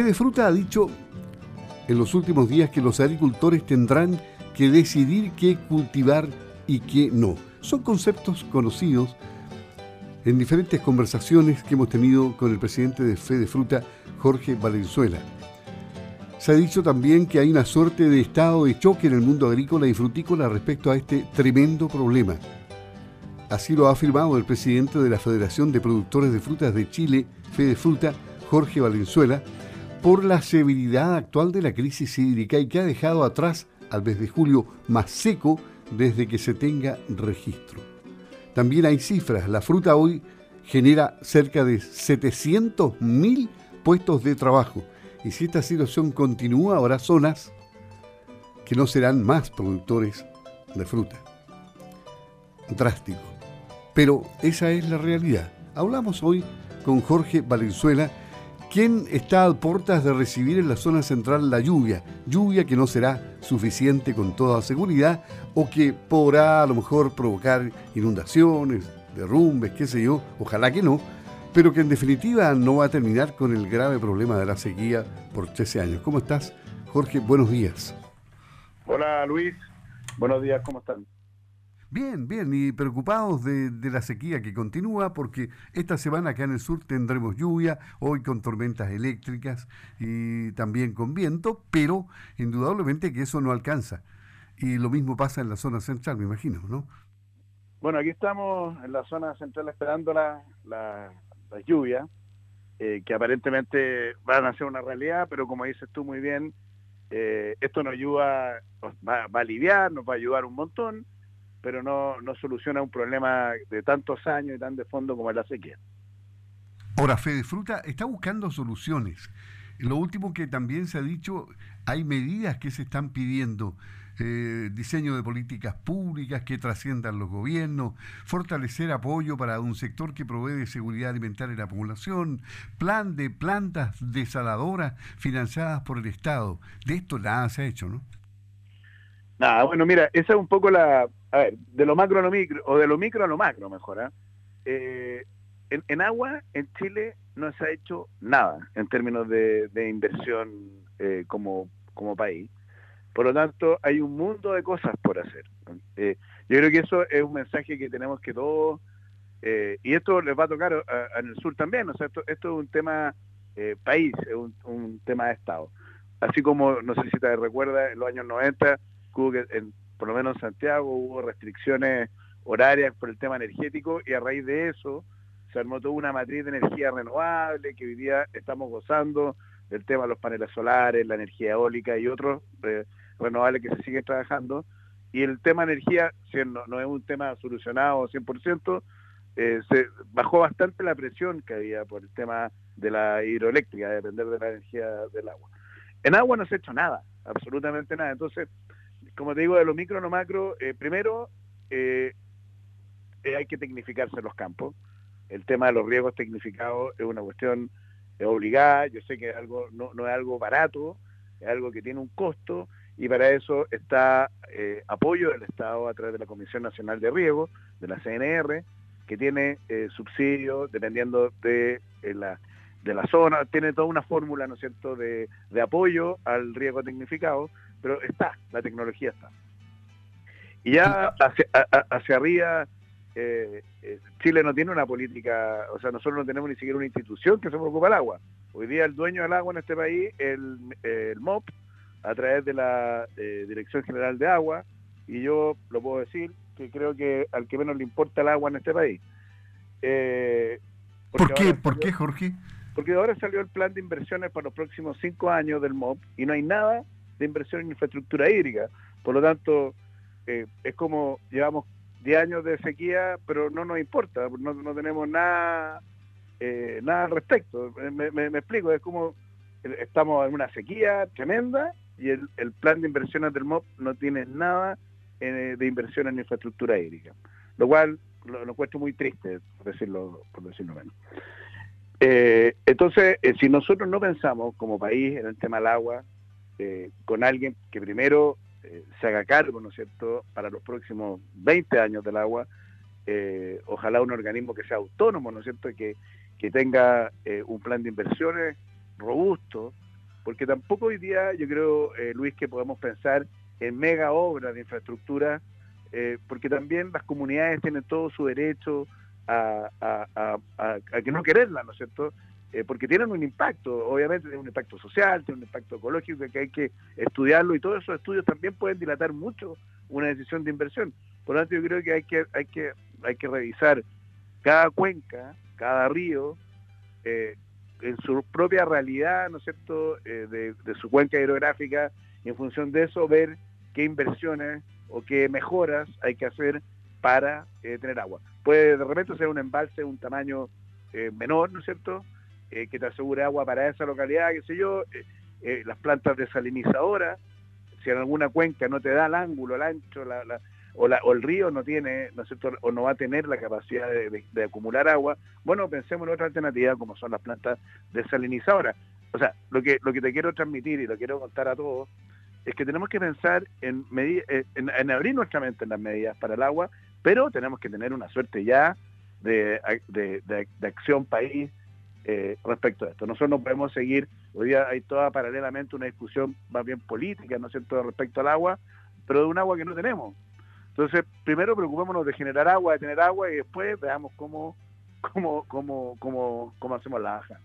Fede Fruta ha dicho en los últimos días que los agricultores tendrán que decidir qué cultivar y qué no. Son conceptos conocidos en diferentes conversaciones que hemos tenido con el presidente de Fede Fruta, Jorge Valenzuela. Se ha dicho también que hay una suerte de estado de choque en el mundo agrícola y frutícola respecto a este tremendo problema. Así lo ha afirmado el presidente de la Federación de Productores de Frutas de Chile, Fede Fruta, Jorge Valenzuela, por la severidad actual de la crisis hídrica y que ha dejado atrás al mes de julio más seco desde que se tenga registro. También hay cifras, la fruta hoy genera cerca de 700.000 puestos de trabajo y si esta situación continúa habrá zonas que no serán más productores de fruta. Drástico. Pero esa es la realidad. Hablamos hoy con Jorge Valenzuela, quien está a puertas de recibir en la zona central la lluvia, lluvia que no será suficiente con toda seguridad o que podrá a lo mejor provocar inundaciones, derrumbes, qué sé yo, ojalá que no, pero que en definitiva no va a terminar con el grave problema de la sequía por 13 años. ¿Cómo estás, Jorge? Buenos días. Hola, Luis. Buenos días, ¿cómo están? Bien, bien, y preocupados de, la sequía que continúa porque esta semana acá en el sur tendremos lluvia, hoy con tormentas eléctricas y también con viento, pero indudablemente que eso no alcanza. Y lo mismo pasa en la zona central, me imagino, ¿no? Bueno, aquí estamos en la zona central esperando la, la, lluvia, eh, que aparentemente van a ser una realidad, pero como dices tú muy bien, eh, esto nos ayuda, va, va a aliviar, nos va a ayudar un montón pero no, no soluciona un problema de tantos años y tan de fondo como es la sequía. Ahora, Fede Fruta está buscando soluciones. Lo último que también se ha dicho, hay medidas que se están pidiendo. Eh, diseño de políticas públicas que trasciendan los gobiernos, fortalecer apoyo para un sector que provee de seguridad alimentaria a la población, plan de plantas desaladoras financiadas por el Estado. De esto nada se ha hecho, ¿no? Nada, bueno, mira, esa es un poco la, a ver, de lo macro a lo micro, o de lo micro a lo macro, mejor. ¿ah? ¿eh? en, agua, en Chile, no se ha hecho nada en términos de, inversión eh, como, como país. Por lo tanto, hay un mundo de cosas por hacer. Eh, yo creo que eso es un mensaje que tenemos que todos, eh, y esto les va a tocar en el sur también, o sea, esto, esto es un tema país, es un, un, tema de Estado. Así como, no sé si te recuerdas, en los años 90, hubo que, en, por lo menos en Santiago hubo restricciones horarias por el tema energético y a raíz de eso se armó toda una matriz de energía renovable que hoy día estamos gozando del tema de los paneles solares, la energía eólica y otros eh, renovables que se siguen trabajando. Y el tema energía, si no, no es un tema solucionado 100%, eh, se bajó bastante la presión que había por el tema de la hidroeléctrica, de depender de la energía del agua. En agua no se ha hecho nada, absolutamente nada. Entonces, como te digo, de lo micro a lo macro, eh, primero eh, eh, hay que tecnificarse los campos. El tema de los riesgos tecnificados es una cuestión obligada. Yo sé que no, es algo barato, es algo que tiene un costo y para eso está apoyo del Estado a través de la Comisión Nacional de Riego, de la CNR, que tiene subsidios dependiendo de la de la zona, tiene toda una fórmula, ¿no es cierto?, de, de apoyo al riesgo tecnificado, pero está, la tecnología está. Y ya hacia, hacia arriba, eh, eh, Chile no tiene una política, o sea, nosotros no tenemos ni siquiera una institución que se preocupa del agua. Hoy día el dueño del agua en este país, el, el MOP, a través de la eh, Dirección General de Agua, y yo lo puedo decir, que creo que al que menos le importa el agua en este país. ¿Por qué? ¿Por qué, Jorge? Porque ahora salió el plan de inversiones para los próximos cinco años del MOP y no hay nada de inversión en infraestructura hídrica. Por lo tanto, eh, es como llevamos 10 años de sequía, pero no nos importa, no, no tenemos nada, eh, nada al respecto. Me, explico, es como estamos en una sequía tremenda y el, el plan de inversiones del MOP no tiene nada eh, de inversión en infraestructura hídrica, lo cual lo, lo encuentro muy triste, por decirlo, por decirlo menos. Eh, entonces, eh, si nosotros no pensamos como país en el tema del agua, eh, con alguien que primero se haga cargo, ¿no es cierto?, para los próximos 20 años del agua, ojalá un organismo que sea autónomo, ¿no es cierto?, que, que tenga un plan de inversiones robusto, porque tampoco hoy día yo creo, eh, Luis, que podemos pensar en mega obras de infraestructura, eh, porque también las comunidades tienen todo su derecho a, que no quererla, ¿no es cierto? Eh, porque tienen un impacto, obviamente tienen un impacto social, tienen un impacto ecológico que hay que estudiarlo y todos esos estudios también pueden dilatar mucho una decisión de inversión. Por lo tanto, yo creo que hay que, hay que, hay que revisar cada cuenca, cada río, eh, en su propia realidad, ¿no es cierto?, eh, de, su cuenca hidrográfica y en función de eso ver qué inversiones o qué mejoras hay que hacer para eh, tener agua. Puede de repente ser un embalse de un tamaño menor, ¿no es cierto?, que te asegure agua para esa localidad, qué sé yo, las plantas desalinizadoras, si en alguna cuenca no te da el ángulo, el ancho, la, o, el río no tiene, ¿no es cierto?, o no va a tener la capacidad de, acumular agua, bueno, pensemos en otra alternativa como son las plantas desalinizadoras. O sea, lo que, lo que te quiero transmitir y lo quiero contar a todos es que tenemos que pensar en, eh, en, abrir nuestra mente en las medidas para el agua, pero tenemos que tener una suerte ya de, acción país eh, respecto a esto. Nosotros no podemos seguir, hoy día hay toda paralelamente una discusión más bien política, ¿no es cierto?, respecto al agua, pero de un agua que no tenemos. Entonces, primero preocupémonos de generar agua, de tener agua y después veamos cómo, cómo, cómo, cómo, cómo hacemos la baja.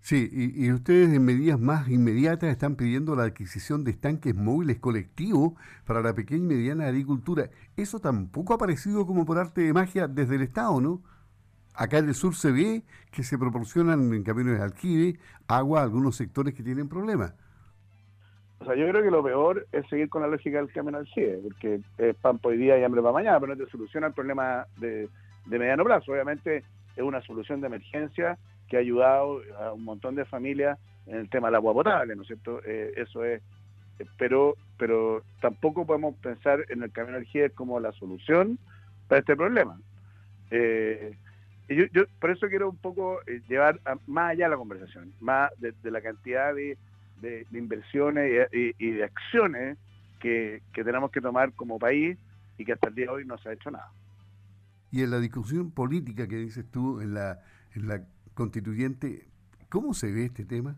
Sí, y, ustedes en medidas más inmediatas están pidiendo la adquisición de estanques móviles colectivos para la pequeña y mediana agricultura. Eso tampoco ha aparecido como por arte de magia desde el Estado, ¿no? Acá en el sur se ve que se proporcionan en caminos de alquiler agua a algunos sectores que tienen problemas. O sea, yo creo que lo peor es seguir con la lógica del camino al CIE, porque es pan por hoy día y hambre para mañana, pero no te soluciona el problema de, mediano plazo. Obviamente es una solución de emergencia que ha ayudado a un montón de familias en el tema del agua potable, ¿no es cierto? Eh, eso es, pero, pero tampoco podemos pensar en el camino CIE como la solución para este problema. Eh, y yo, por eso quiero un poco eh, llevar más allá la conversación, más de la cantidad de de, inversiones y, de acciones que, tenemos que tomar como país y que hasta el día de hoy no se ha hecho nada. Y en la discusión política que dices tú en la, en la constituyente, ¿cómo se ve este tema?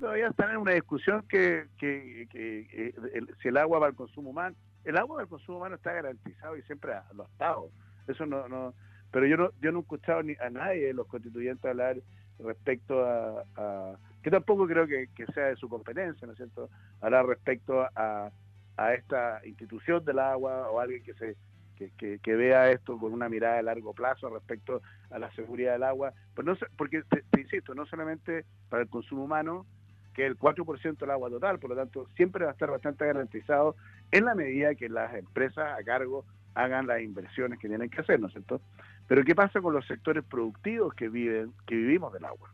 todavía están en una discusión que, que, que, si el agua para el consumo humano, el agua para el consumo humano está garantizado y siempre lo ha estado. Eso no, no, pero yo no, yo no he escuchado ni a nadie de los constituyentes hablar respecto a, que tampoco creo que, sea de su competencia, ¿no es cierto?, hablar respecto a, a esta institución del agua o alguien que se que, vea esto con una mirada de largo plazo respecto a la seguridad del agua, pues no, porque te, insisto, no solamente para el consumo humano, que el 4% del agua total, por lo tanto siempre va a estar bastante garantizado en la medida que las empresas a cargo hagan las inversiones que tienen que hacer, ¿no es cierto? Pero ¿qué pasa con los sectores productivos que viven, que vivimos del agua?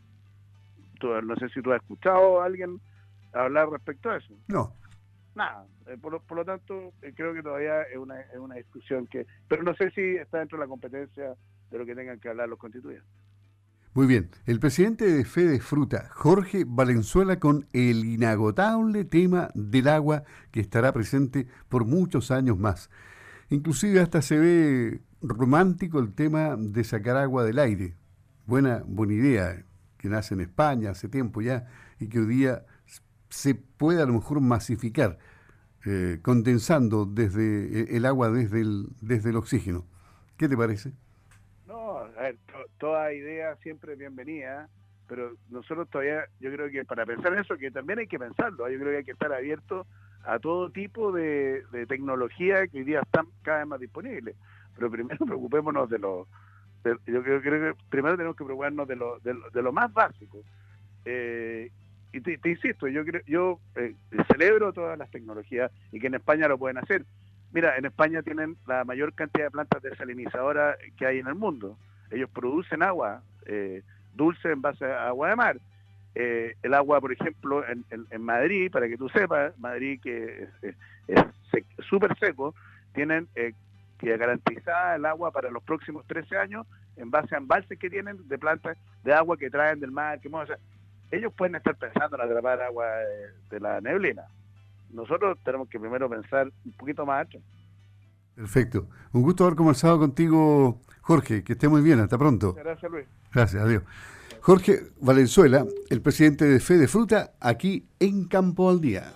no sé si tú has escuchado a alguien hablar respecto a eso. No. Nada. Eh, por, lo, tanto, eh, creo que todavía es una, es una discusión que... Pero no sé si está dentro de la competencia de lo que tengan que hablar los constituyentes. Muy bien. El presidente de Fede Fruta, Jorge Valenzuela, con el inagotable tema del agua que estará presente por muchos años más. Inclusive hasta se ve romántico el tema de sacar agua del aire. Buena, buena idea, que nace en España hace tiempo ya y que hoy día se puede a lo mejor masificar, eh, condensando desde eh, el agua desde el, desde el oxígeno. ¿Qué te parece? No, a ver, toda idea siempre bienvenida, pero nosotros todavía, yo creo que para pensar en eso, que también hay que pensarlo, yo creo que hay que estar abierto a todo tipo de, de tecnología que hoy día están cada vez más disponibles pero primero preocupémonos de lo, yo creo, que primero tenemos que preocuparnos de lo, de lo, más básico. Eh, y te, insisto, yo creo, yo eh, celebro todas las tecnologías y que en España lo pueden hacer. Mira, en España tienen la mayor cantidad de plantas desalinizadoras que hay en el mundo. Ellos producen agua eh, dulce en base a agua de mar. el agua, por ejemplo, en, Madrid, para que tú sepas, Madrid que es súper seco, tienen que garantizada el agua para los próximos 13 años en base a embalses que tienen de plantas de agua que traen del mar. Que, o ellos pueden estar pensando en atrapar agua de, la neblina. Nosotros tenemos que primero pensar un poquito más alto. Perfecto. Un gusto haber conversado contigo, Jorge. Que esté muy bien. Hasta pronto. Gracias, Luis. Gracias. Adiós. Jorge Valenzuela, el presidente de Fe de Fruta, aquí en Campo al Día.